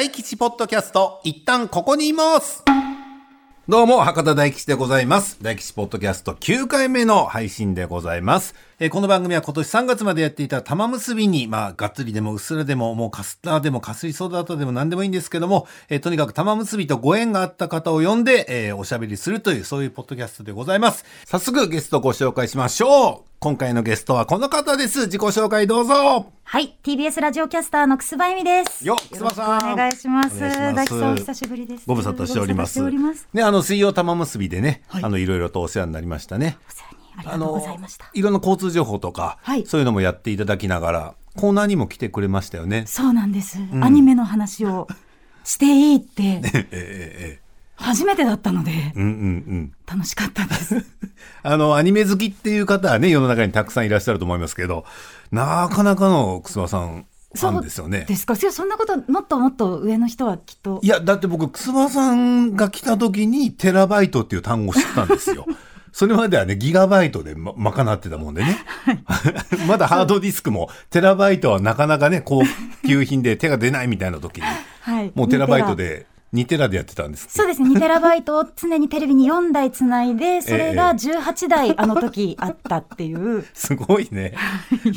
大吉ポッドキャスト、一旦ここにいます。どうも、博多大吉でございます。大吉ポッドキャスト9回目の配信でございます。えーこの番組は今年3月までやっていた玉結びに、まあ、がっつりでもうっすらでも、もうカスターでも、かすりソーダートでも何でもいいんですけども、えーとにかく玉結びとご縁があった方を呼んで、えーおしゃべりするという、そういうポッドキャストでございます。早速ゲストをご紹介しましょう。今回のゲストはこの方です。自己紹介どうぞ。はい、TBS ラジオキャスターの楠葉恵美です。よ楠葉さんお願いします。大吉さんお久しぶりです。ご無沙汰しております。ご無沙汰しております。ね、あの水曜玉結びでね、はいあのいろいろとお世話になりましたね。お世話にありがとうございました。いろんな交通情報とか、はいそういうのもやっていただきながら、コーナーにも来てくれましたよね。そうなんです、アニメの話をしていいって ええええ初めてだったのでうんうんうん。楽しかったです。あの、アニメ好きっていう方はね、世の中にたくさんいらっしゃると思いますけど、なかなかの楠葉さん、ファンですよね。ですか？そんなこともっともっと上の人はきっといや、だって僕、楠葉さんが来た時に、テラバイトっていう単語を知ったんですよ。それまではね、ギガバイトでま、賄ってたもんでね。まだハードディスクも、テラバイトはなかなかね、高級品で手が出ないみたいな時に、はい。もうテラバイト2テラで、2テラでやってたんですそうですね2テラバイトを常にテレビに4台つないで それが18台あの時あったっていう。すごいね。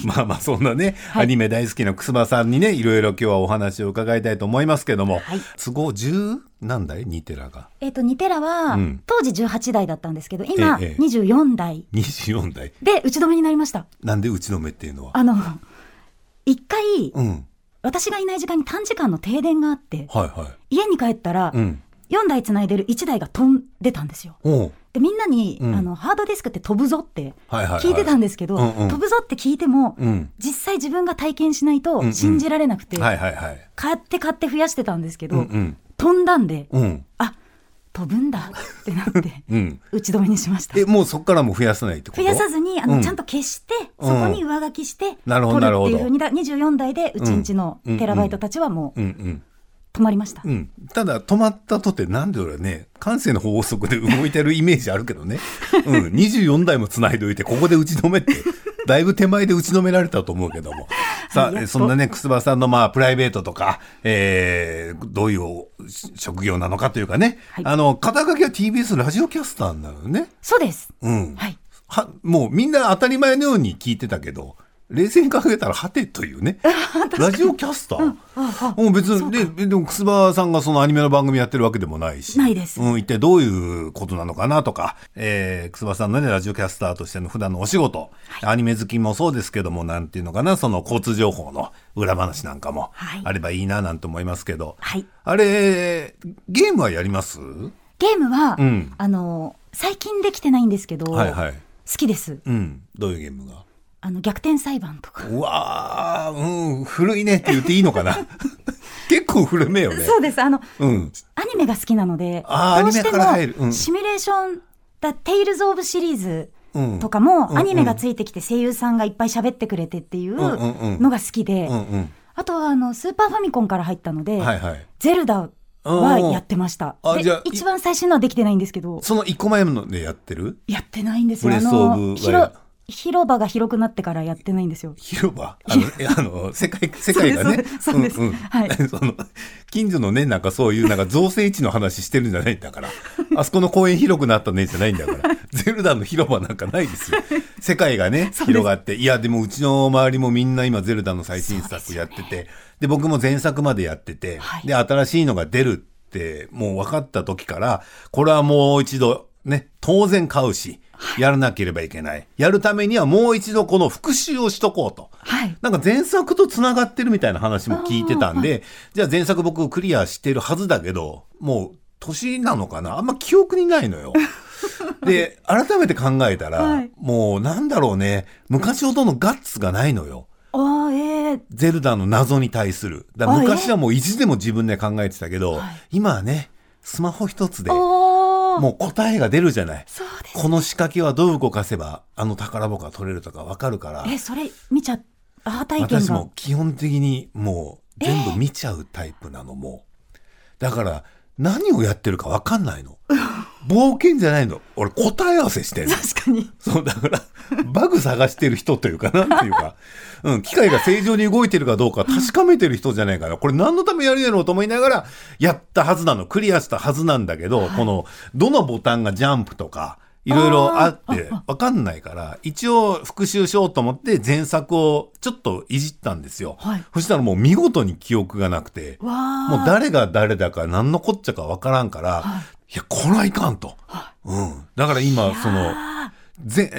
まあまあ、そんなね、アニメ大好きな楠葉さんにね、いろいろ今日はお話を伺いたいと思いますけども、はい都合10何台 ?2 テラが。えっ、と、2テラは、うん当時18台だったんですけど、今、ええ24台24台。で打ち止めになりました。なんで打ちのめっていうのは？あの、一回、うん。私がいない時間に短時間の停電があって、はいはい。家に帰ったら、うん。4台つないでる1台が飛んでたんですよ。で、みんなに、うんあの、ハードディスクって飛ぶぞって聞いてたんですけど、飛ぶぞって聞いても、うん。実際自分が体験しないと信じられなくて。買って買って増やしてたんですけど。飛んだんで、うん。あ、飛ぶんだってなって、うん。打ち止めにしました。え、もうそこからも増やさないってこと？増やさずにあの、うんちゃんと消して、うんそこに上書きしてなるほど取るっていうふうにだ24台でうちんちのうんテラバイトたちはもううんうん。止まりました、うん。ただ、止まったとて、なんで俺ね、感性の法則で動いてるイメージあるけどね。うん。24台も繋いでおいて、ここで打ち止めって、だいぶ手前で打ち止められたと思うけども。さあ、そんなね、楠葉さんのまあ、プライベートとか、えー、どういう職業なのかというかね。はいあの、肩書きは TBS ラジオキャスターなのよね。そうですうん。はいは、もうみんな当たり前のように聞いてたけど、冷静に考えたら、はてというね。ラジオキャスター。ああもう別に、で、でも、くすばさんがそのアニメの番組やってるわけでもないし。ないです。うん、一体どういうことなのかなとか、えー、くすばさんのね、ラジオキャスターとしての普段のお仕事、アニメ好きもそうですけども、なんていうのかな、その交通情報の裏話なんかもはい。あればいいな、なんて思いますけど。はい。あれ、ゲームはやります？ゲームは、うん。あの最近できてないんですけど、はいはい。好きです。うん。どういうゲームが？あの逆転裁判とかうわー、うん、古いねって言っていいのかな？結構古めよね。そうですあのうん。アニメが好きなのでどうしてもシミュレーションだテイルズ・オブシリーズうん。とかうんもアニメがついてきて声優さんがいっぱい喋ってくれてっていうのが好きで。あとはあのスーパーファミコンから入ったので、はいはい。ゼルダはやってました。一番最新のはできてないんですけど、その一個前のでやってる？やってないんですよ。あブレスオブのワイルド広広場が広くなってからやってないんですよ。広場？あの、えあの、世界、世界がね。そうですそうですはい その、近所のね、なんかそういう、なんか造成地の話してるんじゃないんだから。あそこの公園広くなったねじゃないんだから。ゼルダの広場なんかないですよ。世界がね、広がって。いや、でもうちの周りもみんな今ゼルダの最新作やってて。で僕も前作までやってて。はいで、新しいのが出るって、もう分かった時から、これはもう一度、ね、当然買うし、やらなければいけない。やるためにはもう一度この復習をしとこうと。はい。なんか前作と繋がってるみたいな話も聞いてたんで、じゃあ前作僕クリアしてるはずだけど、もう年なのかな？あんま記憶にないのよ。で、改めて考えたら、はいもうなんだろうね、昔ほどのガッツがないのよ。ああ、ええゼルダの謎に対する。だ昔はもう意地でも自分で考えてたけど、はい今はね、スマホ一つで、もう答えが出るじゃない。そうです。この仕掛けはどう動かせば、あの宝箱が取れるとかわかるから。え、それ見ちゃ、アハ体験が私も。基本的にもう全部見ちゃうタイプなのも、だから何をやってるか分かんないの 冒険じゃないの。俺答え合わせしてんの。確かに。そう、だから、バグ探してる人というかなっていうか、うん、機械が正常に動いてるかどうか確かめてる人じゃないかな。これ何のためやるやろうと思いながら、やったはずなの。クリアしたはずなんだけど、この、どのボタンがジャンプとか、いろいろあって、わかんないから、一応復習しようと思って前作をちょっといじったんですよ。はいそしたらもう見事に記憶がなくて。もう誰が誰だか何のこっちゃかわからんから、い、や、これはいかんと。うん。だから今、その、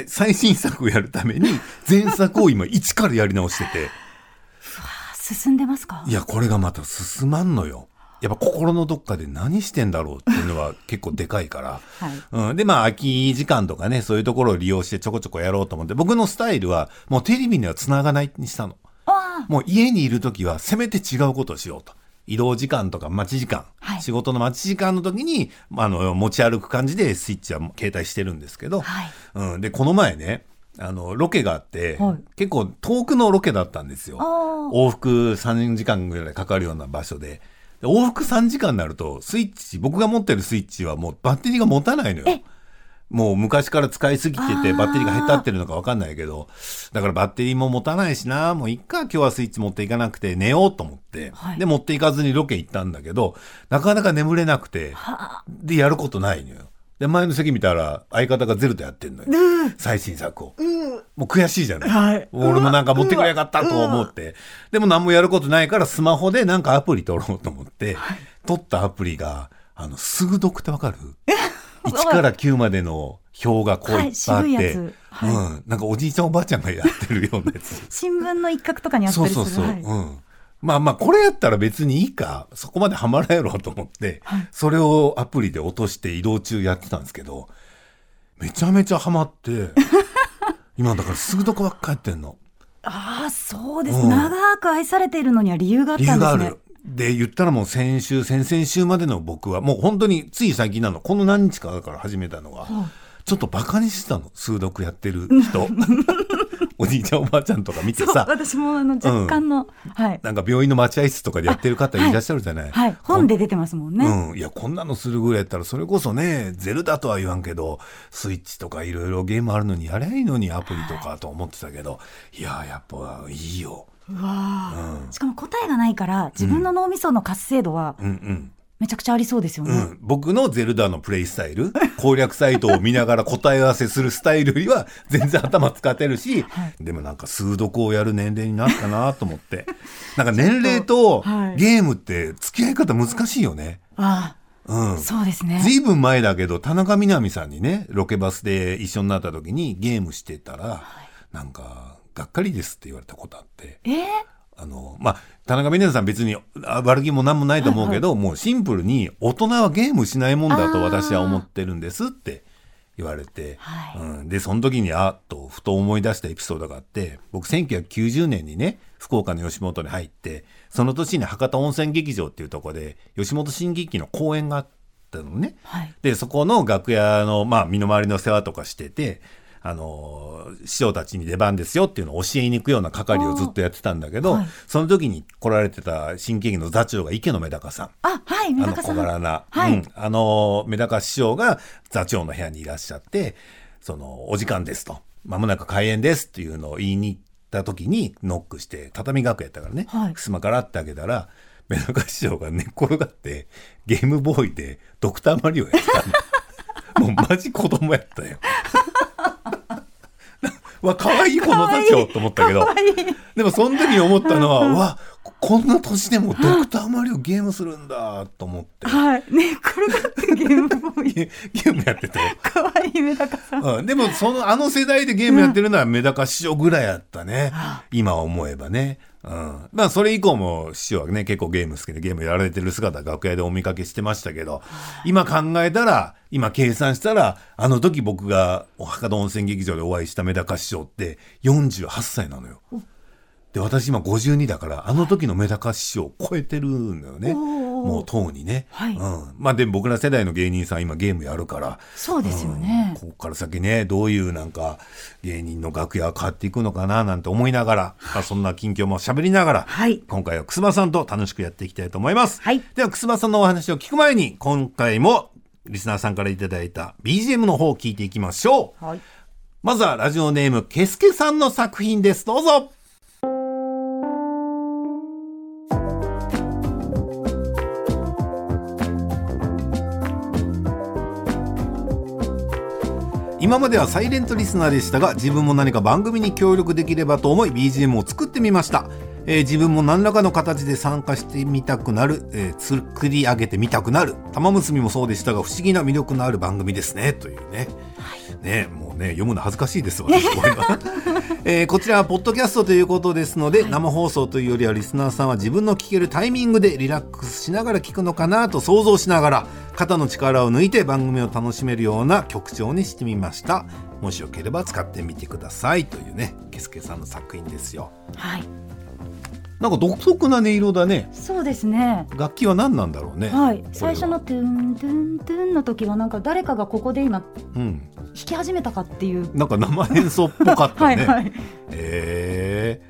最新作をやるために 前作を今一からやり直してて ー進んでますか？いやこれがまた進まんのよやっぱ心のどっかで何してんだろうっていうのは結構でかいから、はい。うん、でまあ空き時間とかねそういうところを利用してちょこちょこやろうと思って僕のスタイルはもうテレビには繋がないにしたの。あ。もう家にいる時はせめて違うことをしようと。移動時間とか待ち時間、はい。仕事の待ち時間の時にあの持ち歩く感じでスイッチは携帯してるんですけど、はい。うん、でこの前ねあのロケがあって、はい。結構遠くのロケだったんですよ。往復3時間ぐらいかかるような場所でで往復3時間になるとスイッチ僕が持ってるスイッチはもうバッテリーが持たないのよ。え？もう昔から使いすぎててバッテリーが下手ってるのか分かんないけど。だからバッテリーも持たないしな。もういっか今日はスイッチ持っていかなくて寝ようと思って、はい。で持っていかずにロケ行ったんだけどなかなか眠れなくて。はあ。でやることないのよで前の席見たら相方がゼルダやってんのよ。最新作を。もう悔しいじゃない、はい。俺もなんか持ってくれやがったと思って。でも何もやることないからスマホでなんかアプリ取ろうと思って、取ったアプリがあのすぐ読ってわかる？1 から9までの表がこういっぱいあって、はいはい。うん、なんかおじいちゃんおばあちゃんがやってるようなやつ。新聞の一角とかにあったりする。そうそうそう、はい。うんまあまあこれやったら別にいいか。そこまでハマらんやろうと思って、はい。それをアプリで落として移動中やってたんですけどめちゃめちゃハマって 今だからすぐどこばっかやってんの。ああ、そうです、うん。長く愛されているのには理由があっ理たんですね。由がある。で言ったらもう先週先々週までの僕はもう本当につい最近なの。この何日かから始めたのが、ちょっとバカにしてたの。数読やってる人 おじいちゃんおばあちゃんとか見てさ私もあの若干の、はい。なんか病院の待合室とかでやってる方いらっしゃるじゃない、はい。本で出てますもんね。うん、いやこんなのするぐらいやったらそれこそねゼルダとは言わんけどスイッチとかいろいろゲームあるのにやりゃいいのにアプリとかと思ってたけど、い、ややっぱいいよ。うわあ、しかも答えがないから、自分の脳みその活性度はうんうんめちゃくちゃありそうですよね。うん、僕のゼルダのプレイスタイル 攻略サイトを見ながら答え合わせするスタイルよりは 全然頭使ってるし、でもなんか数読をやる年齢になったなと思って。なんか年齢とはい。ゲームって付き合い方難しいよね。あうん。あ、そうですね。ずいぶん前だけど田中みな実さんにねロケバスで一緒になった時にゲームしてたら、なんか「がっかりです」って言われたことあって。えー、あのまあ田中みな実さん別にあ悪気も何もないと思うけど、もうシンプルに大人はゲームしないもんだと私は思ってるんですって言われて、はいうん、でその時にあっとふと思い出したエピソードがあって僕1990年にね福岡の吉本に入ってその年に博多温泉劇場っていうところで吉本新喜劇の公演があったのね。はい。でそこの楽屋の、まあ、身の回りの世話とかしてて、あの師匠たちに出番ですよっていうのを教えに行くような係をずっとやってたんだけど、はい。その時に来られてた新喜劇の座長が池野メダカさん。あ、はい、メあのダカさん。小柄な、はい。うん、あのメダカ師匠が座長の部屋にいらっしゃってそのお時間ですと。まもなく開演ですっていうのを言いに行った時にノックして畳楽屋やったからね、はい。襖からって開けたらメダカ師匠が寝っ転がってゲームボーイでドクターマリオやってたの。もうマジ子供やったよ。わ可愛いこの座長と思ったけどでもその時に思ったのは、うわこんな年でもドクターマリオゲームするんだと思ってはい。ね、転がってゲームボーイ。ゲ ゲームやってて、かわいいメダカさん。うん、でもそのあの世代でゲームやってるのはメダカ師匠ぐらいやったね、今思えばね。うん、まあそれ以降も師匠はね結構ゲーム好きでゲームやられてる姿楽屋でお見かけしてましたけど今考えたら今計算したらあの時僕が博多温泉劇場でお会いしたメダカ師匠って48歳なのよ。で私今52だからあの時のメダカ師匠を超えてるんだよねもうとうにね、はいうん、まあでも僕ら世代の芸人さん今ゲームやるからそうですよね。ここから先ねどういうなんか芸人の楽屋が変わっていくのかななんて思いながら、まあ、そんな近況も喋りながら、はい今回は楠間さんと楽しくやっていきたいと思います、はいでは楠間さんのお話を聞く前に今回もリスナーさんからいただいた BGM の方を聞いていきましょう。はい。まずはラジオネーム、ケスケさんの作品です。どうぞ。今まではサイレントリスナーでしたが自分も何か番組に協力できればと思い BGM を作ってみました、えー自分も何らかの形で参加してみたくなる、えー作り上げてみたくなる。玉結びもそうでしたが不思議な魅力のある番組ですね。というね、ねもうね読むの恥ずかしいです私こういうのえーこちらはポッドキャストということですので、生放送というよりはリスナーさんは自分の聞けるタイミングでリラックスしながら聞くのかなと想像しながら肩の力を抜いて番組を楽しめるような曲調にしてみました。もしよければ使ってみてください。というねケスケさんの作品ですよ。はい。なんか独特な音色だねそうですね。楽器は何なんだろうねはい。最初のトゥントゥントゥンの時はなんか誰かがここで今うん弾き始めたかっていう。なんか生演奏っぽかったね はいはい。へえ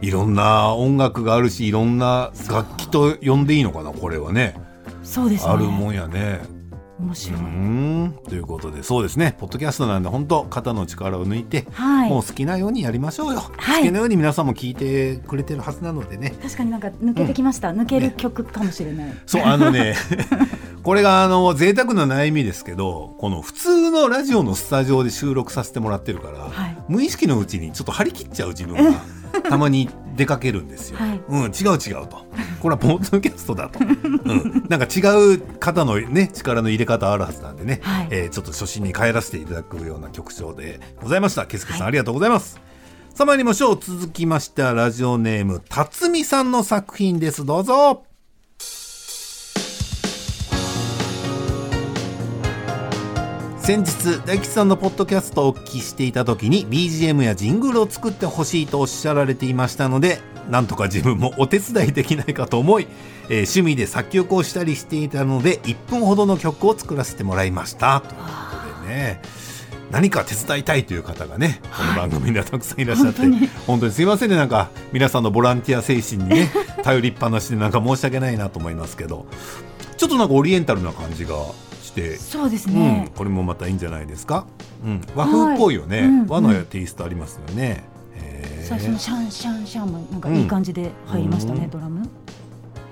いろんな音楽があるしいろんな楽器と呼んでいいのかなこれはねそうですね。あるもんやねう面白い。ーん。ということでそうですね。ポッドキャストなんで本当肩の力を抜いて、はい。もう好きなようにやりましょうよ、はい。好きなように皆さんも聞いてくれてるはずなのでね。確かになんか抜けてきました。抜ける曲かもしれない。そうあのね これがあの贅沢な悩みですけどこの普通のラジオのスタジオで収録させてもらってるから、はい。無意識のうちにちょっと張り切っちゃう自分がたまに出かけるんですよ。はいうん、違う違うと。これはポッドキャストだと。うん、なんか違う方のね、力の入れ方あるはずなんでね、はいえーちょっと初心に帰らせていただくような曲調でございました。ケスケさん、はいありがとうございます。さあ参りましょう。続きましてはラジオネーム、辰巳さんの作品です。どうぞ。先日大吉さんのポッドキャストをお聞きしていた時に BGM やジングルを作ってほしいとおっしゃられていましたのでなんとか自分もお手伝いできないかと思い、えー趣味で作曲をしたりしていたので1分ほどの曲を作らせてもらいました。ということでね。何か手伝いたいという方がねこの番組にはたくさんいらっしゃって、本当に。本当にすいませんね。なんか皆さんのボランティア精神にね 頼りっぱなしでなんか申し訳ないなと思いますけど。ちょっとなんかオリエンタルな感じがしてそうですうんね。、これもまたいいんじゃないですか？うん、和風っぽいよね。はいうん和のテイストありますよね。最初のシャンシャンシャンもなんかいい感じで入りましたね、うんドラムっ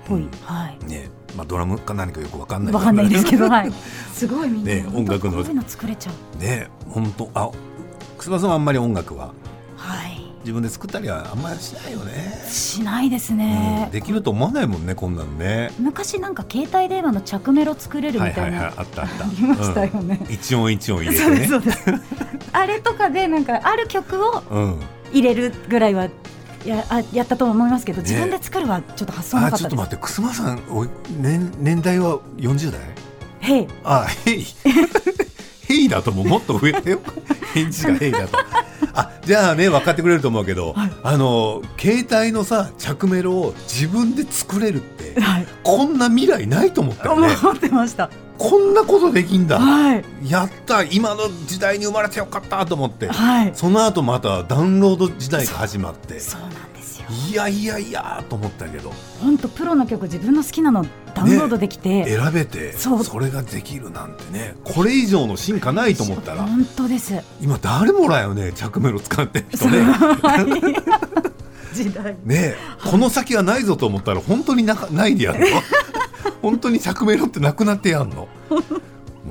ぽい。はい。ね、まあドラムか何かよくわかんない。わかんないですけど、はい。すごいみんな、ね音楽のこういうの作れちゃう。ね、本当あ、くすばさんはあんまり音楽ははい。自分で作ったりはあんまりしないよね。しないですうんね。できると思わないもんね、こんなのね。昔なんか携帯電話の着メロ作れるみたいな、はいはいはい、あったあった。ありましたよね。うん一音一音入れてね。あれとかでなんかある曲をうん。入れるぐらいはやあやったと思いますけど、自分で作るはちょっと発想なあ、かっです。ちょったと待って、くすまさん、おい年年代は40代？へい。あ、ヘイ。ヘイだとももっと上だよ。返事がヘイだと。あ、じゃあね、分かってくれると思うけど、はいあの、携帯のさ、着メロを自分で作れるって、はい。こんな未来ないと思ったよね。思ってました。こんなことできんだ。はい。やった今の時代に生まれてよかったと思って。はい。その後またダウンロード時代が始まって。そうなん。いやいやいやと思ったけど、本当プロの曲自分の好きなのダウンロードできて、選べて、そう。それができるなんてね、これ以上の進化ないと思ったら、本当です。今誰もらよね着メロ使ってる人ね。はい。時代。ねえこの先はないぞと思ったら本当になかないでやるの。本当に着メロってなくなってやんの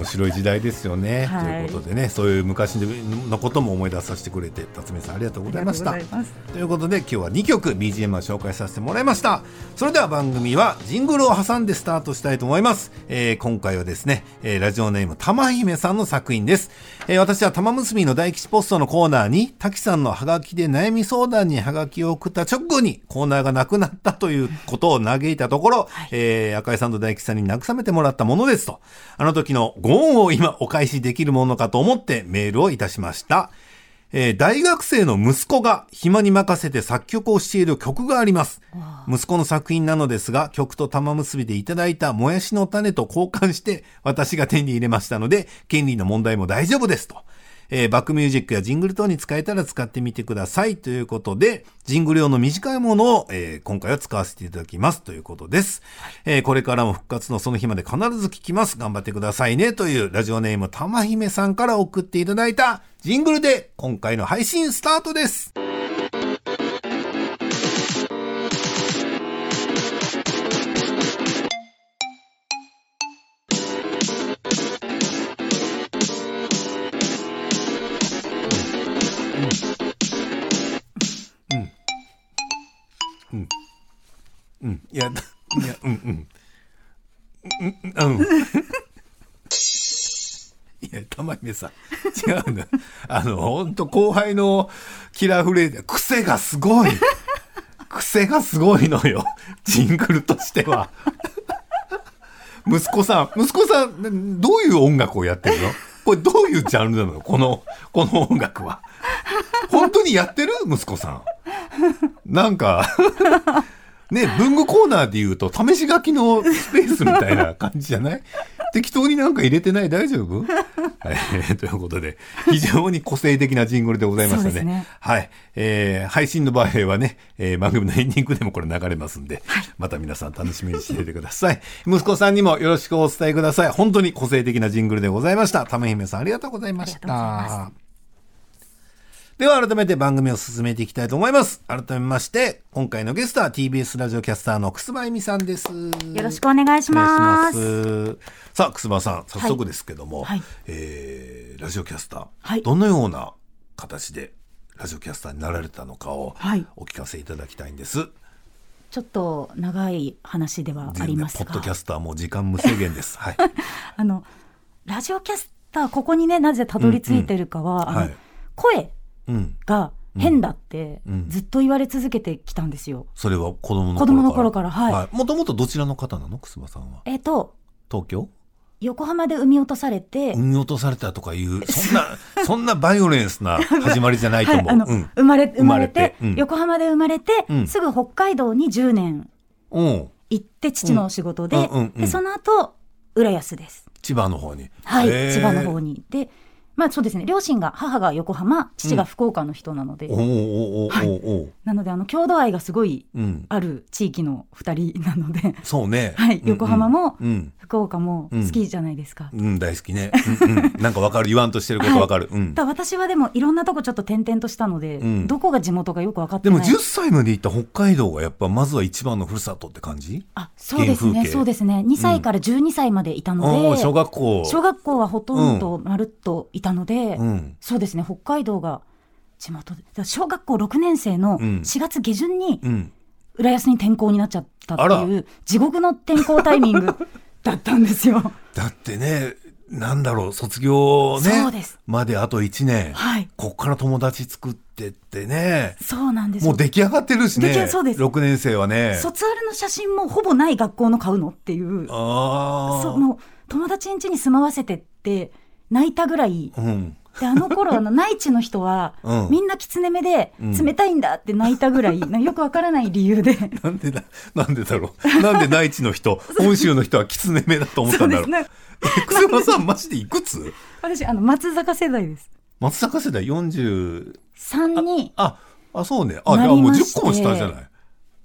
面白い時代ですよね、はい。ということでねそういう昔のことも思い出させてくれて辰巳さんありがとうございました。ということで今日は2曲 BGM を紹介させてもらいました。それでは番組はジングルを挟んでスタートしたいと思います、えー今回はですね、えーラジオネーム玉姫さんの作品です、えー私は玉結びの大吉ポストのコーナーに滝さんのハガキで悩み相談にハガキを送った直後にコーナーがなくなったということを嘆いたところ、えー赤井さんと大吉さんに慰めてもらったものですと。あの時のご恩を今お返しできるものかと思ってメールをいたしましたえー大学生の息子が暇に任せて作曲をしている曲があります。息子の作品なのですが、曲と玉結びでいただいたもやしの種と交換して私が手に入れましたので、権利の問題も大丈夫ですと。えーバックミュージックやジングル等に使えたら使ってみてください。ということで、ジングル用の短いものを、えー今回は使わせていただきます。ということです。えーこれからも復活のその日まで必ず聞きます。頑張ってくださいね。というラジオネームたまひめさんから送っていただいたジングルで今回の配信スタートです。うん。いや、いや、うんうん。うん、うん。いや、たまにさ、違うんだ。あの、ほんと後輩のキラーフレーズ、癖がすごい。癖がすごいのよ。ジングルとしては。息子さん、息子さん、どういう音楽をやってるの？これどういうジャンルなの？この、この音楽は。本当にやってる？息子さん。なんか、ね、文具コーナーで言うと、試し書きのスペースみたいな感じじゃない？適当になんか入れてない？大丈夫？はい、ということで、非常に個性的なジングルでございましたね。ねはい。えー、配信の場合はね、えー、番組のエンディングでもこれ流れますんで、また皆さん楽しみにしていてください。息子さんにもよろしくお伝えください。本当に個性的なジングルでございました。ため姫さんありがとうございましたま。では改めて番組を進めていきたいと思います。改めまして、今回のゲストは TBS ラジオキャスターの楠葉恵美さんです。よよろしくお願いします。ます。さあ、楠葉さん、早速ですけども、はいえーラジオキャスター、はいどのような形でラジオキャスターになられたのかをはいお聞かせいただきたいんです。ちょっと長い話ではありますがポッドキャ、スターも時間無制限です。はい。あの、ラジオキャスター、ここにね、なぜたどり着いてるかは、あのはい声うん。が変だってうん。ずっと言われ続けてきたんですよ。それは子供の頃から。子供の頃から。はい。もともとどちらの方なの？楠葉さんは。えっ、と、東京？横浜で産み落とされて、産み落とされたとかいう、そんな、そんなバイオレンスな始まりじゃないとはい、思う。生まれ、生まれて、て。うん。横浜で生まれて、うん。すぐ北海道に10年う。ん。行って、父の仕事で、で、その後、浦安です。千葉の方に。はい、千葉の方に。で、まあそうですね、両親が、母が横浜、父が福岡の人なので、なので、あの、郷土愛がすごいうん。ある地域の二人なので、そうね。はい横浜もうん。福岡も好きじゃないですか。うん、大好きね。う。なんかわかる。言わんとしてることわかる。うん。ただ私はでもいろんなとこちょっと転々としたので、うんどこが地元かよく分かってでもない。10歳まで行った北海道がやっぱまずは一番のふるさとって感じ？あ、そうですね、そうですね。2歳から12歳までいたので、小学校。小学校はほとんどまるっといたので、うん。そうですね、北海道が地元で、小学校6年生のうん4月下旬にうん。浦安に転校になっちゃったっていう、地獄の転校タイミング だったんですよ。だってね、なんだろう、卒業ね。そうですまであと1年。はい。こっから友達作ってってね。そうなんですよもう出来上がってるしね。そうです6年生はね。卒アルの写真もほぼない学校の買うのっていう、ああ。そうもう友達ん家に住まわせてって泣いたぐらい、うん。であの頃 あの内地の人は、うんみんな狐目でうん冷たいんだって泣いたぐらい、なよくわからない理由で。なんでだ、なんでだろう。なんで内地の人、本州の人は狐目だと思ったんだろう。そうね。え、くせまさん、マジでいくつ？私あの松坂世代です。松坂世代40、3にあ、あ、そうね。あ、じなゃあもうりまして10個も下じゃな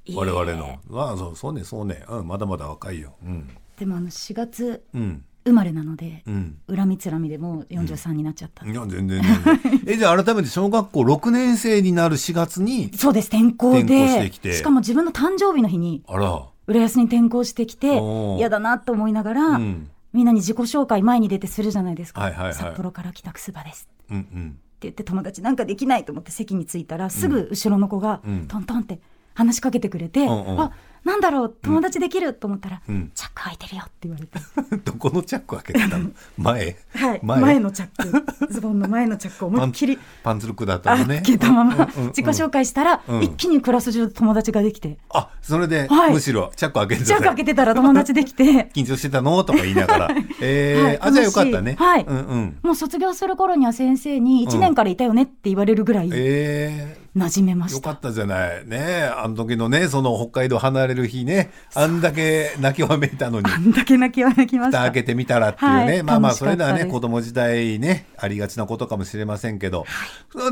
い？我々の。ああ、そう、そうね、そうね。うん、まだまだ若いよ。うん。でもあの4月うん。生まれなので、うん。恨みつらみでもう43になっちゃった。いや、全然。え、じゃあ改めて小学校6年生になる4月に、そうです。転校でしかも自分の誕生日の日にあら、浦安に転校してきて嫌だなと思いながら、うん。みんなに自己紹介前に出てするじゃないですか、はいはいはい。札幌から来たくすばです。うんうん。って言って友達なんかできないと思って席に着いたらすぐ後ろの子がうん。トントンって話しかけてくれて、うんうん。あなんだろう友達できると思ったら、うん。チャック開いてるよって言われて、どこのチャック開けてたの？前？はい、前？前のチャック。ズボンの前のチャックを思いっきりパンツルクだったのね。開けたままうんうんうん。自己紹介したら、うん。一気にクラス中友達ができて、あ、それで、はい。むしろチャック開けてチャックた開けてたら友達できて。緊張してたの？とか言いながら。えーはい。あ、じゃあよかったね。はい。うんうん。もう卒業する頃には先生に1年からいたよねって言われるぐらい、えー馴染めました。よかったじゃない。ねえあの時のね、その北海道離れる日ね、あんだけ泣きわめいたのに、あんだけ泣きわめきました。蓋開けてみたらっていうね。はいまあまあ、それではね、子供時代ね、ありがちなことかもしれませんけど、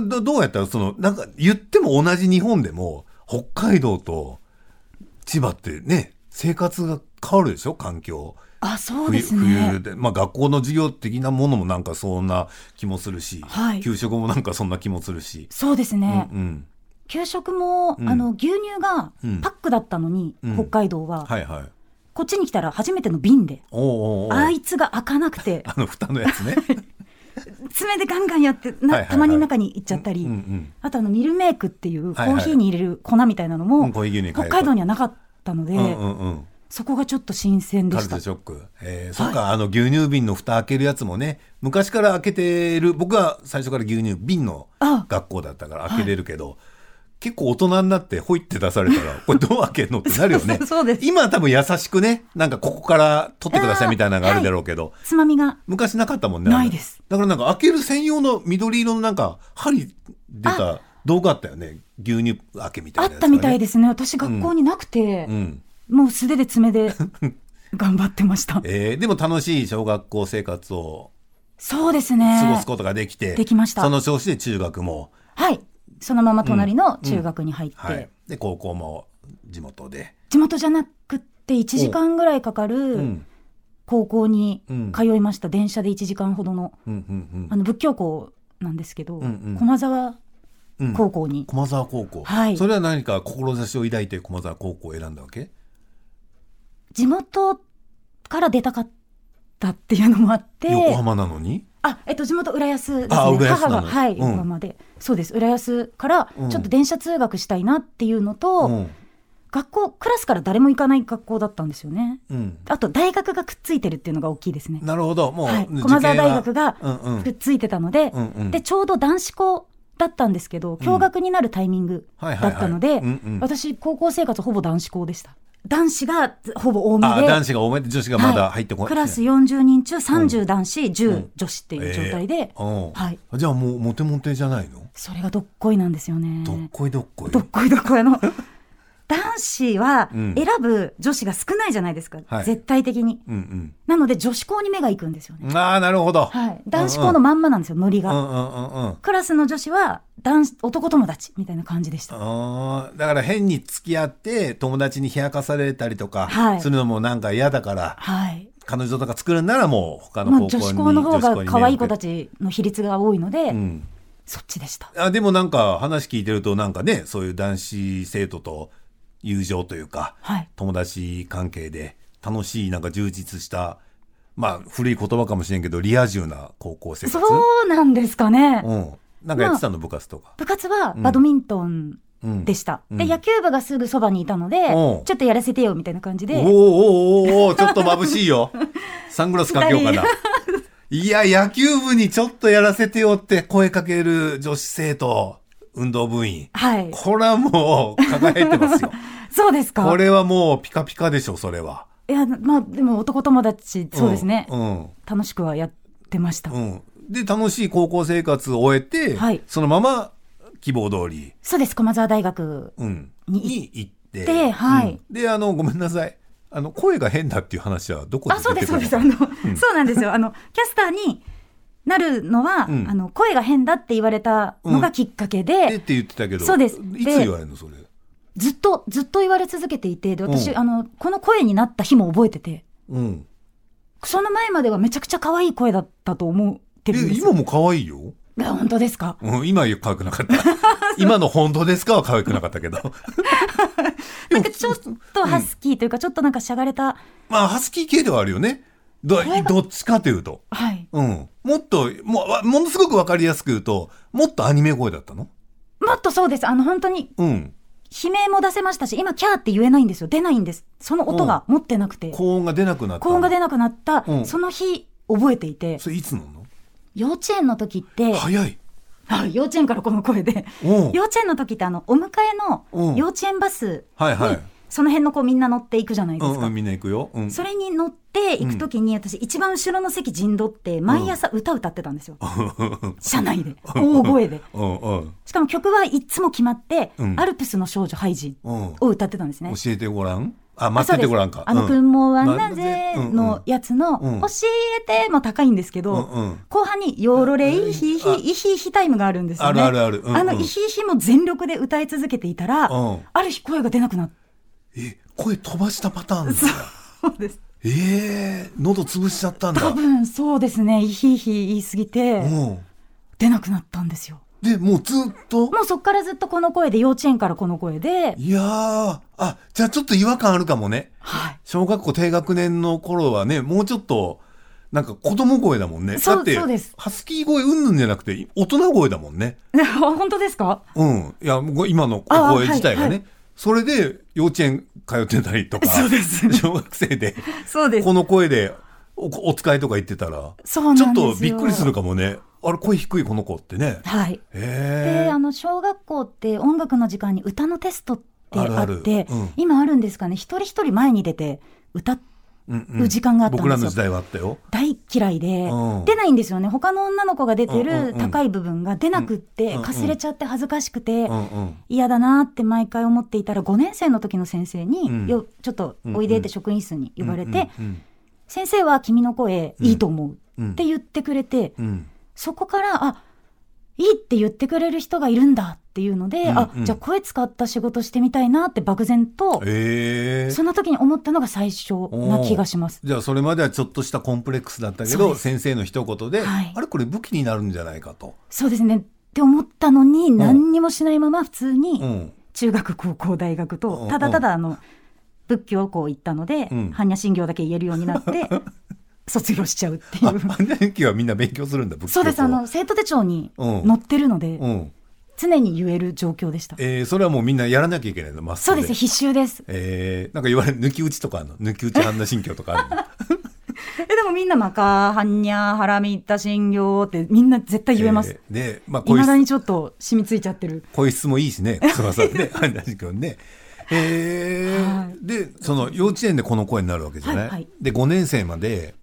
どどうやったら、その、なんか言っても同じ日本でも、北海道と千葉ってね、生活が変わるでしょ？環境。あ、そう冬ですね冬。で、まあ学校の授業的なものもなんかそんな気もするし、はい給食もなんかそんな気もするし。そうですね。うん。給食も、うんあの、牛乳がうんパックだったのに、うん北海道は、はいはい。こっちに来たら初めての瓶で、あいつが開かなくて、あの蓋のやつね。爪でガンガンやって、なはいはいはいたまに中に行っちゃったり、うんうん。あとあの、ミルメイクっていうコはいはいーヒーに入れる粉みたいなのも、うんコーヒー牛乳に変え北海道にはなかったので、うんうんうん。そこがちょっと新鮮でしたカルト。ショック。えー、そっか、あの牛乳瓶の蓋開けるやつもね、昔から開けてる、僕は最初から牛乳瓶のあ学校だったから開けれるけど、結構大人になってほいって出されたら、これどう開けるのってなるよね。そうです今は多分優しくね、なんかここから取ってくださいみたいなのがあるだろうけど、つまみが、昔なかったもんね。ないです。だからなんか開ける専用の緑色のなんか針出た動画あったよね。牛乳開けみたいなね、あったみたいですね。私学校になくて、うん。もう素手で爪で 頑張ってました。えー、でも楽しい小学校生活をそうですね。過ごすことができて、できました。その調子で中学も、はい。そのまま隣の中学に入って、はい、で高校も地元で、地元じゃなくって1時間ぐらいかかうるん。高校にうん。通いました。電車で1時間ほどの、うんうんあの仏教校なんですけど、うんうん。駒沢うんうん、高校に、駒沢高校、はい。それは何か志を抱いて駒沢高校を選んだわけ？地元から出たかったっていうのもあって、横浜なのに？あ、えっと、地元浦安ですね。母が、はい、うん。横浜で。そうです。浦安から、うん。ちょっと電車通学したいなっていうのと、うん。学校、クラスから誰も行かない学校だったんですよね。うん、あと、大学がくっついてるっていうのが大きいですね。なるほど。もう、駒沢大学がくっついてたので、で、ちょうど男子校だったんですけど、共学になるタイミングだったので私、高校生活ほぼ男子校でした。男子がほぼ多めあで、男子が多めで女子がまだ入ってこない、クラス40人中30男子、10女子っていう状態で、はい。じゃあもうモテモテじゃないの、それがどっこいなんですよね。どっこいどっこい。どっこいどっこい。あの、男子はうん選ぶ女子が少ないじゃないですか。はい絶対的に。うんなので女子校に目が行くんですよね。うんああなるほど、はい。男子校のまんまなんですよ、ノリが。うんうんうんうんクラスの女子は男子、男友達みたいな感じでした。だから変に付き合って友達に冷やかされたりとかはいするのもなんか嫌だから、はい。彼女とか作るんならもう他のもう高校に女子校の方が可愛い子たち、ちの比率が多いので、うん、そっちでした。あでもなんか話聞いてるとなんかねそういう男子生徒と友情というかはい。友達関係で楽しいなんか充実したまあ古い言葉かもしれんけどリア充な高校生活そうなんですかね。うん、なんかやってたの、部活とか。部活はバドミントンうんでした。うんで、野球部がすぐそばにいたので、うんちょっとやらせてよみたいな感じで、おーおーおーおーちょっと眩しいよ。サングラスかけようかな。いや、野球部にちょっとやらせてよって声かける女子生徒、運動部員。はい。これはもう輝いてますよ。そうですか？これはもうピカピカでしょ、それは。いや、まあ、でも男友達、そうですね。うん。楽しくはやってました。うん。で、楽しい高校生活を終えて、はいそのまま希望通り、そうです、駒沢大学。うん、にに行って。ではいうんで、あの、ごめんなさい。あの、声が変だっていう話はどこであ、そうです、出てくるそうです。あの、そうなんですよ。あの、キャスターになるのは、うんあの、声が変だって言われたのがきっかけえっで、て言ってたけど、そうですいつで言われるの、それ？ずっと、ずっと言われ続けていて、で、私、うんあの、この声になった日も覚えてて、うん。その前まではめちゃくちゃ可愛い声だったと思ってえるんです今も可愛いよ？本当ですか？うん、今は可愛くなかった。今の本当ですかは可愛くなかったけど。なんかちょっとハスキーというか、ちょっとなんかしゃがれた、まあ、ハスキー系ではあるよね。どどっちかというと。はい。うん。もっと、もものすごくわかりやすく言うと、もっとアニメ声だったの？もっとそうです。あの、本当に、うん。悲鳴も出せましたし、今、キャーって言えないんですよ。出ないんです。その音が持ってなくて。高音が出なくなった。高音が出なくなった、うんその日、覚えていて、それいつなの？幼稚園の時って、早い。はい幼稚園からこの声で、うん。幼稚園の時ってあの、お迎えうんの幼稚園バスはいはいにその辺のこうみんな乗っていくじゃないですか。うんうん、みんな行くよ。うん。それに乗って行くときに、私一番後ろの席陣取って、毎朝歌歌ってたんですよ。車内で。大声で。しかも曲はいつも決まって、うんアルプスの少女ハイジうん。を歌ってたんですね。教えてごらん？あ、待っててごらんか。あの、うん雲はまなぜのやつの、うん教えても高いんですけど、後半に、ヨーロレイヒあヒ、イヒヒタイムがあるんですよね。あるあるあるあのイヒヒも全力で歌い続けていたら、うんある日声が出なくなった。え、声飛ばしたパターンだ。そうです。ええ喉潰しちゃったんだ。多分そうですね、イヒヒ言いすぎて、うん。出なくなったんですよ。で、もうずっと？もうそっからずっとこの声で、幼稚園からこの声で、いやー、あ、じゃあちょっと違和感あるかもね。はい。小学校低学年の頃はね、もうちょっと、なんか子供声だもんね。そうだってそうです、ハスキー声うんぬんじゃなくて、大人声だもんね。本当ですか？うん。いや、今のあ声自体がね。はいはいそれで幼稚園通ってたりとか、そうです小学生で、そうです。この声でおお使いとか言ってたら、そうちょっ。とびっくりするかもね。あれ、声低いこの子ってね。はい。であの小学校って音楽の時間に歌のテストってあってあるあるうん今あるんですかね一人一人前に出て歌っうんう時間があったんですよ。僕らの時代はあったよ。大嫌いで、うん。出ないんですよね。他の女の子が出てうんうんうん。る高い部分が出なくって、うんうんかすれちゃって恥ずかしくて、うんうん。嫌だなって毎回思っていたら5年生の時の先生に、うん。よちょっとおいでって職員室に呼ばれて、うんうん先生は君の声いいと思ううん。って言ってくれて、うん。そこから、あ、いいって言ってくれる人がいるんだっていうので、うんあ、うんじゃあ声使った仕事してみたいなって漠然と、ええその時に思ったのが最初な気がします。じゃあそれまではちょっとしたコンプレックスだったけど先生の一言で、はいあれこれ武器になるんじゃないかと。そうですね。って思ったのに、何にもしないまま普通うにん中学、高校、大学うんと、ただただあの、仏教校行ったので、うん般若心経だけ言えるようになって、卒業しちゃうっていあ、う。般若心経はみんな勉強するんだ。仏教そうです。あはの、生徒手帳にうん載ってるので、うん。常に言える状況でした。えー、それはもうみんなやらなきゃいけないの、マストで。そうです、必修です。えー、なんか言われる抜き打ちとかあるの抜き打ち般若心経とかあるの？え、でもみんなマカー、ハンニャ、ハラミッタ、信行ってみんな絶対言えます。えーで、まあ、いまだにちょっと染みついちゃってる。声質もいいしね、すみませんね、般若心経ね。えーはいで、その幼稚園でこの声になるわけじゃない、はいはいで、5年生まで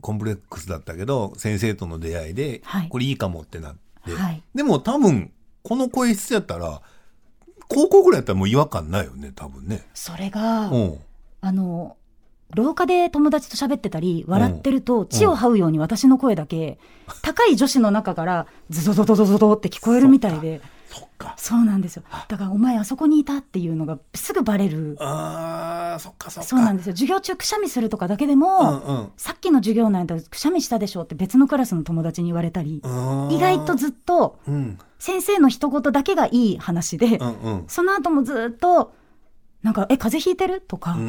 コンプレックスだったけど、先生との出会いで、はいこれいいかもってなって、はいでも多分、この声質やったら、高校ぐらいやったらもう違和感ないよね、多分ね。それが、うん。あの、廊下で友達と喋ってたり、笑ってると、血を這うように私の声だけ、高い女子の中から、ズドドドドドドって聞こえるみたいで、そっか。そうなんですよ。だから、お前あそこにいたっていうのがすぐバレる。あー、そっかそっか。そうなんですよ。授業中くしゃみするとかだけでうんも、うんさっきの授業内でくしゃみしたでしょって別のクラスの友達に言われたり。意外とずっとうん。先生の一言だけがいい話で、うんうん。その後もずっと、なんか、え、風邪ひいてる？とか、うんうんう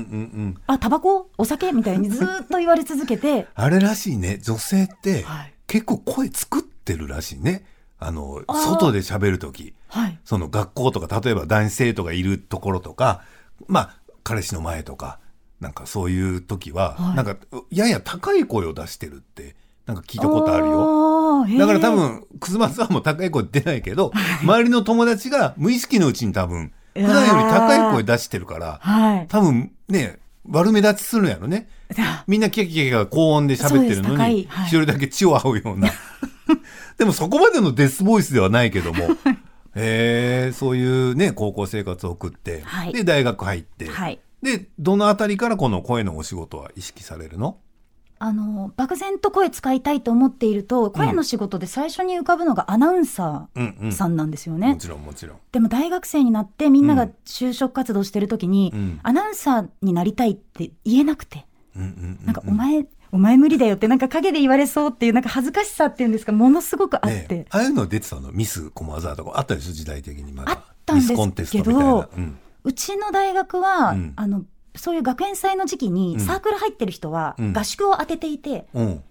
ん。あ、タバコ？お酒？みたいにずっと言われ続けて、あれらしいね。女性って、はい結構声作ってるらしいね。あの、外で喋るとき。はい。その学校とか、例えば男子生徒がいるところとか、まあ、彼氏の前とか、なんかそういう時は、はいなんか、やや高い声を出してるって、なんか聞いたことあるよ。よだから多、分、くすまさんも高い声出ないけど、周りの友達が無意識のうちに多分、普段より高い声出してるから、はい。多分ね、悪目立ちするんやろね。みんなキャキャキャが高音で喋ってるのに、いはい一人だけ血を合うような。でもそこまでのデスボイスではないけども、へえそういうね、高校生活を送って、はい。で、大学入って、はい。で、どのあたりからこの声のお仕事は意識されるの？あの、漠然と声使いたいと思っていると、声の仕事で最初に浮かぶのがアナウンサうん。うん。ーさんなんですよね。もちろんもちろん。でも大学生になってみんなが就職活動してる時に、うん。アナウンサーになりたいって言えなくて、うんうんうんうん。なんかお前、お前無理だよってなんか陰で言われそうっていうなんか恥ずかしさっていうんですか、ものすごくあって。ねえああいうの出てたのミス駒沢とかあったでしょ時代的にまだ。あったんですけど。うん。うちの大学は、うんあの、そういう学園祭の時期にうんサークル入ってる人はうん合宿を当てていて、うん。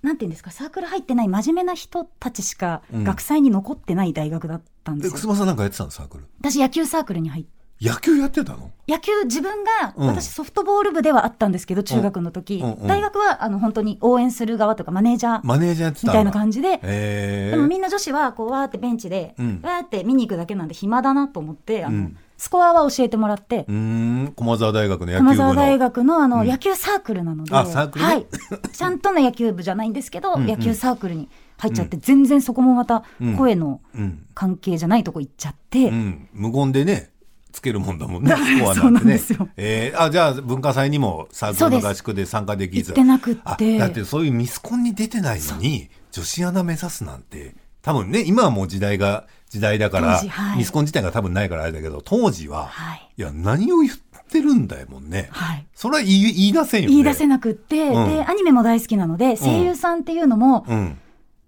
なんていうんですか、サークル入ってない真面目な人たちしかうん学祭に残ってない大学だったんでで、すよ。くすまさんなんかやってたのサークル？私野球サークルに入って。野球やってたの？野球自分が、うん。私ソフトボール部ではあったんですけど、中学の時、うんうん。大学はあの本当に応援する側とかマネージャーマネージャーみたいな感じで、でもみんな女子はこうわーってベンチで、うん。わーって見に行くだけなんで暇だなと思って、あのうん。スコアは教えてもらって、駒澤大学の野球。駒澤大学のあの、うん。野球サークルなので、ね？はい。ちゃんとの野球部じゃないんですけど、んうん。野球サークルに入っちゃって、全然そこもまたうん。声のうん。関係じゃないとこ行っちゃって、うん。無言でね、つけるもんだもんね、スコアそうなんてね。なんですよえーあ、じゃあ文化祭にもサークルの合宿で参加できず。行ってなくってあだってそういうミスコンに出てないのに、女子アナ目指すなんて、多分ね、今はもう時代が、時代だから、はいミスコン自体が多分ないからあれだけど、当時は、はい。いや、何を言ってるんだよもんね。はい。それは言い言い出せんよね。言い出せなくって、うんで、アニメも大好きなので、声優さんっていうのも、うん。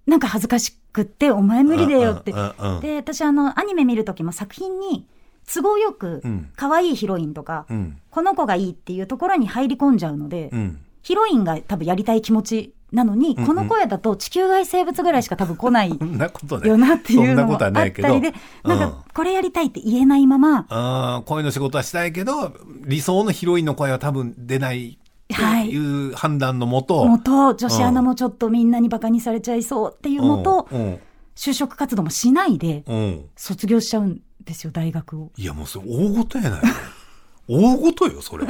なんか恥ずかしくって、お前無理だよって。で、私あの、アニメ見るときも作品に、都合よくうん、可愛いヒロインとか、うん。この子がいいっていうところに入り込んじゃうので、うん。ヒロインが多分やりたい気持ちなのに、うんこの声だと地球外生物ぐらいしか多分来ない。よなっていうのもあったりで、な んうん。かこれやりたいって言えないまま、あー声の仕事はしたいけど、理想のヒロインの声は多分出ないという判断のもと、元女子アナもちょっとみんなにバカにされちゃいそうっていうもと、うん。就職活動もしないでうんうん。卒業しちゃうんですよ、大学を。いやもうそれ大事やない。大事よそれ。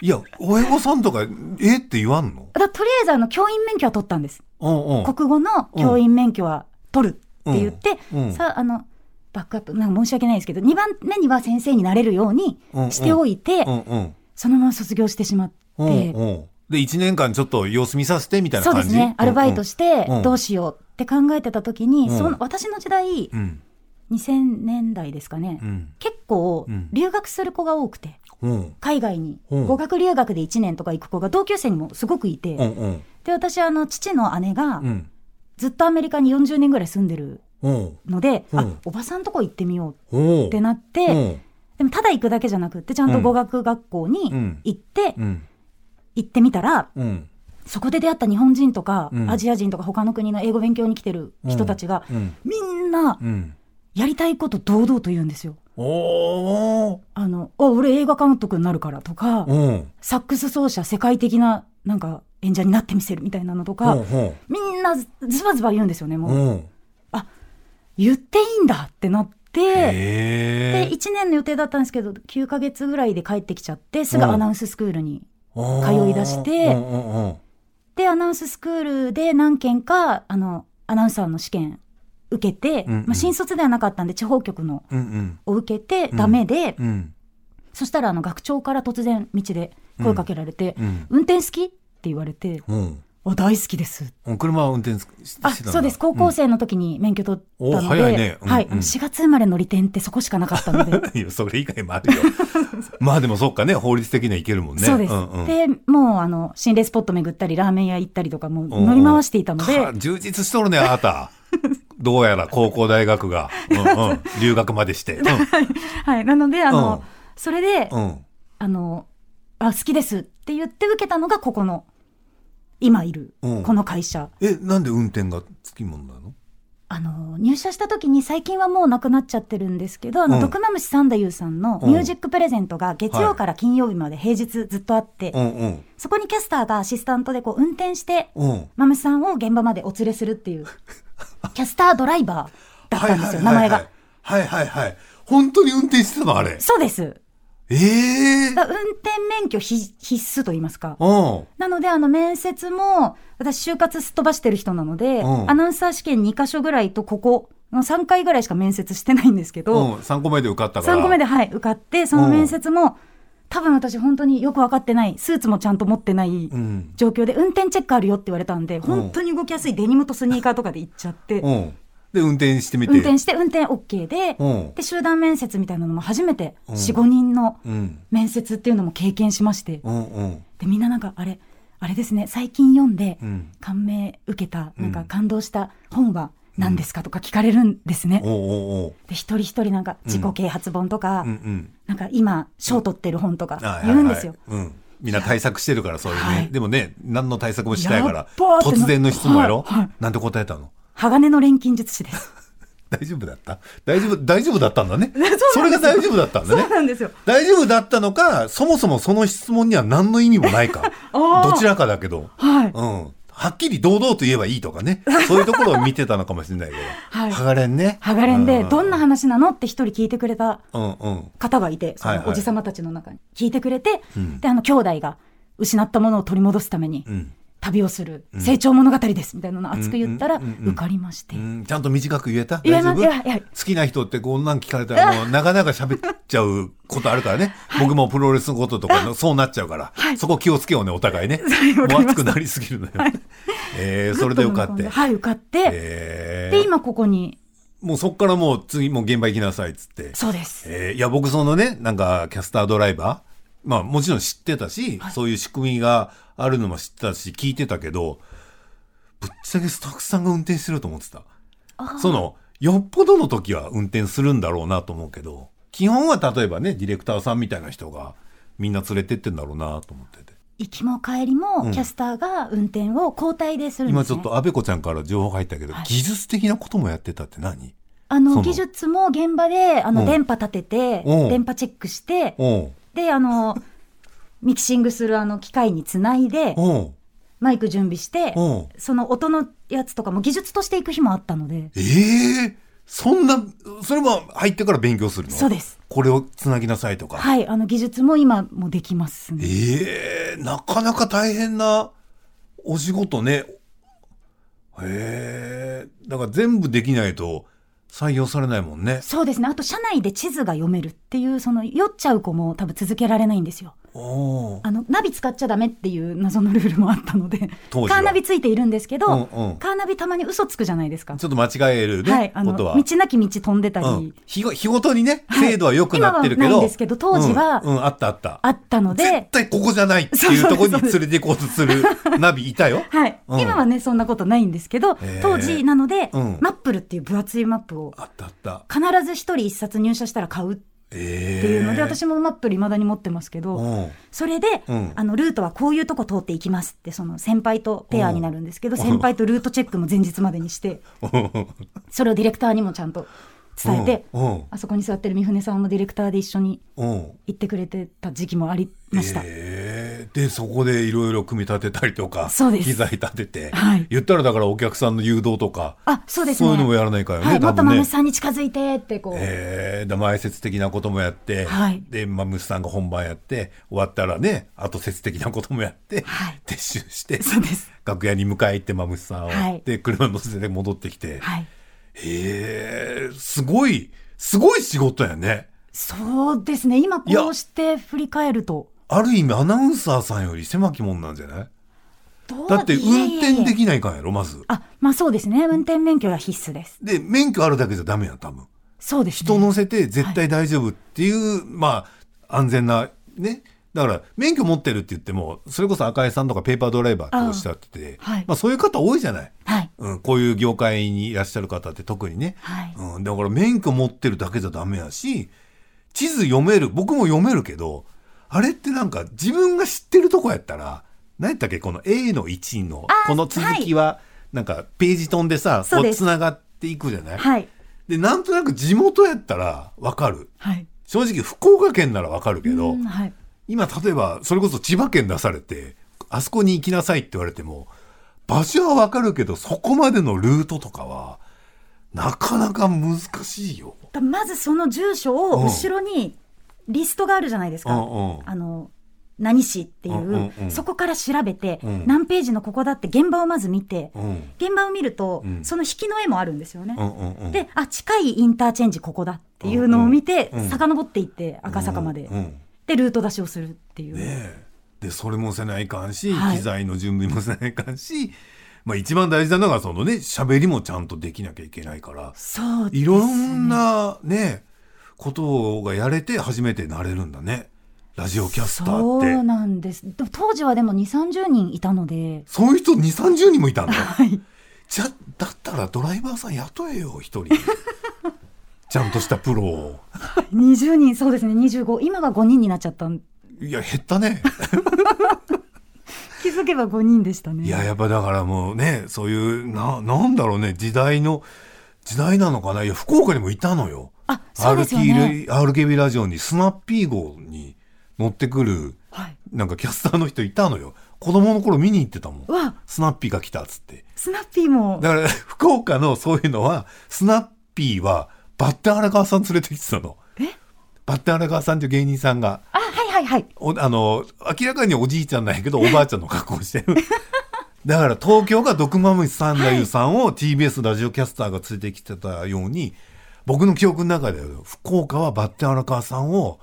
いや親御さんとかえって言わんの？だとりあえずあの教員免許は取ったんです。うんうん。国語の教員免許は取るって言って、うん。うんさあ、あの、バックアップ、なんか申し訳ないですけど、2番目には先生になれるようにしておいて、うんうん。そのまま卒業してしまって、うんうん。で1年間ちょっと様子見させてみたいな感じ？そうですね、アルバイトしてどうしようって考えてた時に、うん。その私の時代、うん2000年代ですかね、うん。結構うん。留学する子が多くて、うん。海外にうん。語学留学で1年とか行く子が同級生にもすごくいて、うんうん。で私あの父の姉がうん。ずっとアメリカに40年ぐらい住んでるうん。ので、うん。あおばさんとこ行ってみよううんってなって、うん。でもただ行くだけじゃなくってちゃんと語学学校にうん。行って、うん。行ってみたらうん。そこで出会った日本人とか、うん。アジア人とか他の国の英語勉強に来てる人たちが、うん。みんなうんやりたいこと堂々と言うんですよ。おー。あの、あ、俺映画監督になるからとか、うん。サックス奏者世界的ななんか演者になってみせるみたいなのとか、うんみんなズズバズバ言うんですよね、もう。うん。言っていいんだってなって、へで、1年の予定だったんですけど、9ヶ月ぐらいで帰ってきちゃって、すぐアナウンススクールに。ー。通い出してうんうんうん。で、アナウンススクールで何件か、あの、アナウンサーの試験受けて、うんうん。まあ、新卒ではなかったんで、地方局のうんうん。を受けて、ダメで、うん。そしたら、あの、学長から突然、道で声かけられて、うん。運転好きって言われて、う。んあ、大好きです。うん車は運転あ、そうです。高校生の時に免許取ったので、お早いね。うんはい。うんあの4月生まれの利点ってそこしかなかったので。いやそれ以外もあるよ。まあでもそっかね法律的にはいけるもんね。そうです。んうん。で、もう、あの、心霊スポット巡ったり、ラーメン屋行ったりとか、もううん乗り回していたので、か充実しとるねあなたどうやら高校大学が、うんうん、留学までして。はい。なので、あの、うん。それで、うん、うんあの、あ、好きですって言って受けたのが、ここの、今いる、うん。この会社。えなんで運転がつきもんなの？あの、入社した時に最近はもうなくなっちゃってるんですけど、あの、うん。毒マムシ三太夫さんのミュージックプレゼントが月曜から金曜日まで平日ずっとあって、うんうん。そこにキャスターがアシスタントでこう運転して、うん。マムシさんを現場までお連れするっていう、キャスタードライバーだったんですよ、名前が。はいはいはい。本当に運転してたのあれ。そうです。ええだから運転免許必必須と言いますか。うん。なので、あの、面接も、私、就活すっ飛ばしてる人なので、うん。アナウンサー試験2箇所ぐらいと、ここ、3回ぐらいしか面接してないんですけど、うん、3個目で受かったから。3個目で、はい、受かって、その面接も、多分私、本当によく分かってない、スーツもちゃんと持ってないうん。状況で、運転チェックあるよって言われたんで、本当に動きやすいデニムとスニーカーとかで行っちゃって、うん、で運転してみて。運転して、運転 OK で、うん。で、集団面接みたいなのも初めて、うん。4、5人のうん。面接っていうのも経験しまして、で、みんななんか、あれ、あれですね、最近読んで、うん。感銘受けた、なんかうん。感動した本は何ですかとか聞かれるんですね。で、一人一人なんか自己啓発本とか、なんか今、賞取ってる本とかはい言うんですよ。みんな対策してるからそういうね、はい。でもね何の対策もしないから突然の質問やろ、はなんて答えたの？鋼の錬金術師です。大丈夫だった？大丈夫大丈夫だったんだね。それが大丈夫だったんだね。そうなんですよ。大丈夫だったのかそもそもその質問には何の意味もないか。どちらかだけど。はい。うんはっきり堂々と言えばいいとかね。そういうところを見てたのかもしれないけど。はいハガレンね。ハガレンで、どんなう話なのって一人聞いてくれた。方がいて、そのおじさまたちの中に聞いてくれて、うんで、あの、兄弟が失ったものを取り戻すためにうん。旅をする成長物語です、みたいなのを熱く言ったら、受かりまして。うん、ちゃんと短く言えた？大丈夫？好きな人ってこんなん聞かれたらもう 長々喋っちゃうことあるからね。僕もプロレスのこととかのそうなっちゃうから、そこ気をつけようね、お互いね。もう熱くなりすぎるのよ。えー、それでよかって。はい、受かって、えー。で、今ここに、もうそっからもう次もう現場行きなさいっつって。そうです。えーいや、僕そのね、なんかキャスタードライバー、まあもちろん知ってたし、そういう仕組みがあるのも知ってたし、聞いてたけど、ぶっちゃけスタッフさんが運転してると思ってた。その、よっぽどの時は運転するんだろうなと思うけど、基本は例えばね、ディレクターさんみたいな人がみんな連れてってんだろうなと思ってて。行きも帰りも、キャスターが運転を交代でするんです、ね。今ちょっと安倍子ちゃんから情報入ったけど、技術的なこともやってたって何？あその。の、技術も現場で、あの、うん。電波立てて、うん。電波チェックして、で、あの、ミキシングするあの機械につないで、マイク準備してうん、その音のやつとかも技術としていく日もあったので、ええそんな、それも入ってから勉強するの？そうです。これをつなぎなさいとか。はい、あの技術も今もできますね。ええなかなか大変なお仕事ね。へえだから全部できないと採用されないもんね。そうですね。あと、社内で地図が読めるっていう、その、酔っちゃう子も多分続けられないんですよ。あの、ナビ使っちゃダメっていう謎のルールもあったので、カーナビついているんですけど、うんうんカーナビたまに嘘つくじゃないですか。ちょっと間違えるね、はい、あの、ことは。道なき道飛んでたり、うん、日ご日ごとにね、はい精度は良くなってるけど。今はないんですけど当時はうん、うんあったあった。あったの絶で、対ここじゃないっていうところに連れて行こうとするナビいたよ。はい、うん今はね、そんなことないんですけど当時なので、うんマップルっていう分厚いマップをあったあった。必ず一人一冊入社したら買うってえいうので、え私もマップル未だに持ってますけど、うん。それで、うん。あの、ルートはこういうとこ通っていきますって、その先輩とペアになるんですけど、うん。先輩とルートチェックも前日までにして、それをディレクターにもちゃんと伝えて、あそこに座ってる三船さんもディレクターで一緒にうん。行ってくれてた時期もありました。ええでそこでいろいろ組み立てたりとかそうです。機材立てて、はい。言ったらだからお客さんの誘導とかあ、そうですね。そういうのもやらないからね、はい、もっとマムシさんに近づいてってこう。えー、で前説的なこともやって、はい。でマムシさんが本番やって終わったらね後説的なこともやって、はい。撤収してそうです。楽屋に迎え行ってマムシさんを、はい。で車乗せて戻ってきて、はい。へえすごいすごい仕事やねそうですね。今こうして振り返ると。ある意味アナウンサーさんより狭きもんなんじゃない？だって運転できないかんやろまずあ、まあそうですね。運転免許は必須です。で免許あるだけじゃダメやん多分そうですね。人乗せて絶対大丈夫っていう、まあ安全なねだから免許持ってるって言ってもそれこそ赤井さんとかペーパードライバーっておっしゃっててあはいまあ、そういう方多いじゃない、はい。うん、こういう業界にいらっしゃる方って特にね、はい。うん、だから免許持ってるだけじゃダメやし地図読める僕も読めるけどあれってなんか自分が知ってるとこやったら何やったっけこの A の1のあこの続きはなんかページ飛んでさこうつながっていくじゃないはい。で、なんとなく地元やったらわかる。はい。正直、福岡県ならわかるけど、うんはい。今、例えば、それこそ千葉県出されて、あそこに行きなさいって言われても、場所はわかるけど、そこまでのルートとかは、なかなか難しいよ。だまずその住所を後ろにリストがあるじゃないですか。うんうんあの、何市っていう,、うんうんうんそこから調べて、うん何ページのここだって現場をまず見て、うん。現場を見ると、うんその引きの絵もあるんですよね。うんうんうん。で、あ、近いインターチェンジここだっていうのを見て、うんうん遡っていって赤坂まで、うんうんで、ルート出しをするっていう。ねえ。で、それもせないかんし、はい機材の準備もせないかんし、まあ一番大事なのが、そのね、喋りもちゃんとできなきゃいけないから、そうねいろんなね、ことがやれて初めてなれるんだね。ラジオキャスターそうって。なんです。当時はでも2、30人いたので、そういう人2、30人もいたんだ。はい。じゃ、だったらドライバーさん雇えよ、一人。ちゃんとしたプロを。20人、そうですね、25。今は5人になっちゃったん。いや、減ったね。気づけば5人でしたね。いや、やっぱだからもうね、そういう、な、なんだろうね、時代の、時代なのかな。いや、福岡にもいたのよ。あ、そうですよね。RKB, ラジオにスナッピー号に乗ってくる、はい。なんかキャスターの人いたのよ。子供の頃見に行ってたもん。スナッピーが来たっつって。スナッピーも。だから、福岡のそういうのは、スナッピーは、バッテン荒川さん連れてきてたの。え？バッテン荒川さんという芸人さんが、あ、はいはいはい。おあの、明らかにおじいちゃんなんやけど、おばあちゃんの格好してる。だから東京が毒まむしさんだゆさんを TBS ラジオキャスターが連れてきてたように、僕の記憶の中で福岡はバッテン荒川さんを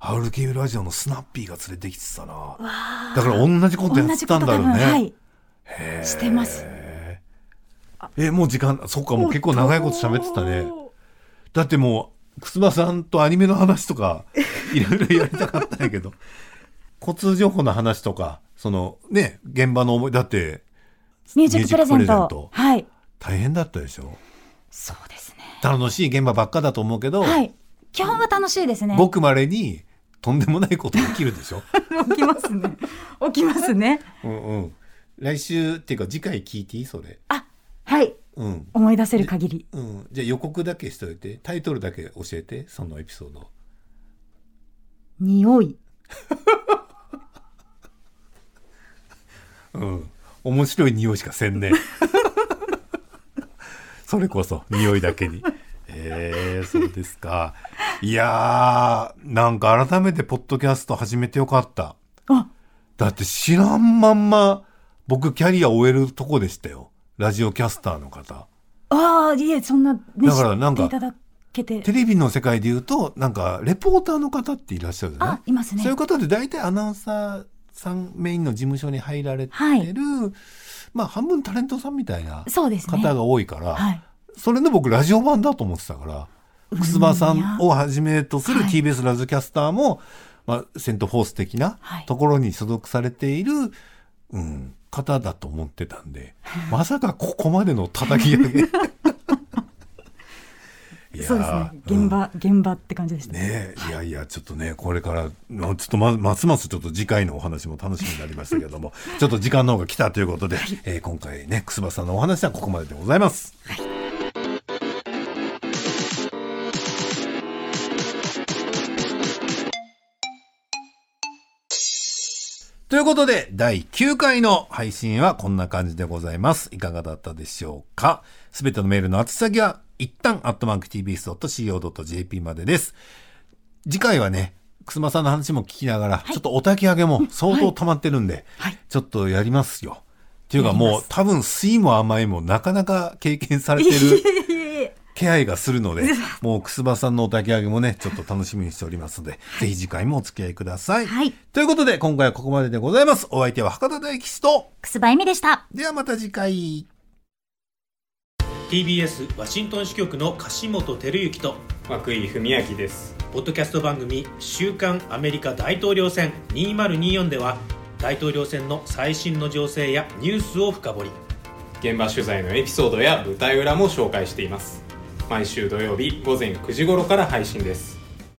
RKB ラジオのスナッピーが連れてきてたな。だから同じことやってたんだろうね。はい。してます。え、もう時間、そっか、もう結構長いこと喋ってたね。だってもう、くすばさんとアニメの話とか、いろいろやりたかったんやけど、交通情報の話とか、そのね、現場の思い、だって、ミュージックプレゼントト。はい。大変だったでしょ？そうですね。楽しい現場ばっかだと思うけど、はい。基本は楽しいですね。ごくまれにとんでもないこと起きるでしょ？起きますね。起きますね。うんうん。来週っていうか次回聞いていい？それ。あ、はい。うん。思い出せる限り。うん。じゃあ予告だけしといて、タイトルだけ教えて、そのエピソード。匂い。うん。面白い匂いしかせんね。それこそ、匂いだけに。えー、そうですか。いやー、なんか改めてポッドキャスト始めてよかった。あ、だって知らんまんま、僕キャリア終えるとこでしたよ。ラジオキャスターの方。ああ、いえ、そんな、ね、だからなんか。テレビの世界で言うと、なんか、レポーターの方っていらっしゃるじゃない？あ、いますね。そういう方で大体アナウンサーさんメインの事務所に入られてる、はいまあ半分タレントさんみたいなそうですね。方が多いから、はい。それで僕ラジオ版だと思ってたから、くすばさんをはじめとするはい TBS ラジオキャスターも、まあ、セントフォース的なはいところに所属されている、うん、方だと思ってたんで、まさかここまでの叩き上げ。いやーそうですね。うん現場、現場って感じでした。ねえ、いやいや、ちょっとね、これから、のちょっとま、ますますちょっと次回のお話も楽しみになりましたけれども、ちょっと時間の方が来たということで、えー今回ね、くすばさんのお話はここまででございます。ということで、第9回の配信はこんな感じでございます。いかがだったでしょうか？すべてのメールの宛先は、一旦、アットマーク tbs.co.jp までです。次回はね、くすまさんの話も聞きながら、ちょっとお焚き上げも相当溜まってるんで、はいちょっとやりますよ。っていうかもう多分酸いも甘いもなかなか経験されてる気配がするので、もうくすばさんのお焚き上げもね、ちょっと楽しみにしておりますので、ぜひ次回もお付き合いください。はいということで、今回はここまででございます。お相手は博多大吉と、くすばえみでした。ではまた次回。TBS ワシントン支局の樫本照之と涌井文明ですポッドキャスト番組「週刊アメリカ大統領選2024」では大統領選の最新の情勢やニュースを深掘り現場取材のエピソードや舞台裏も紹介しています毎週土曜日午前9時頃から配信です。